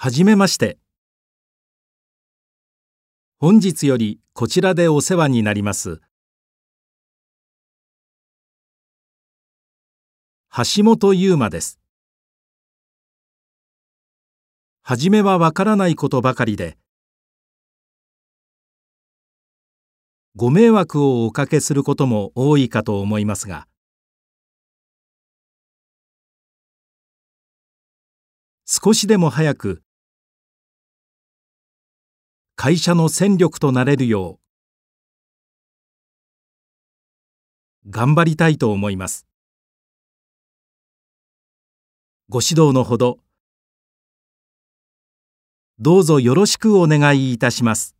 はじめまして。本日よりこちらでお世話になります。橋本優馬です。はじめはわからないことばかりで、ご迷惑をおかけすることも多いかと思いますが、少しでも早く会社の戦力となれるよう頑張りたいと思います。ご指導のほどどうぞよろしくお願いいたします。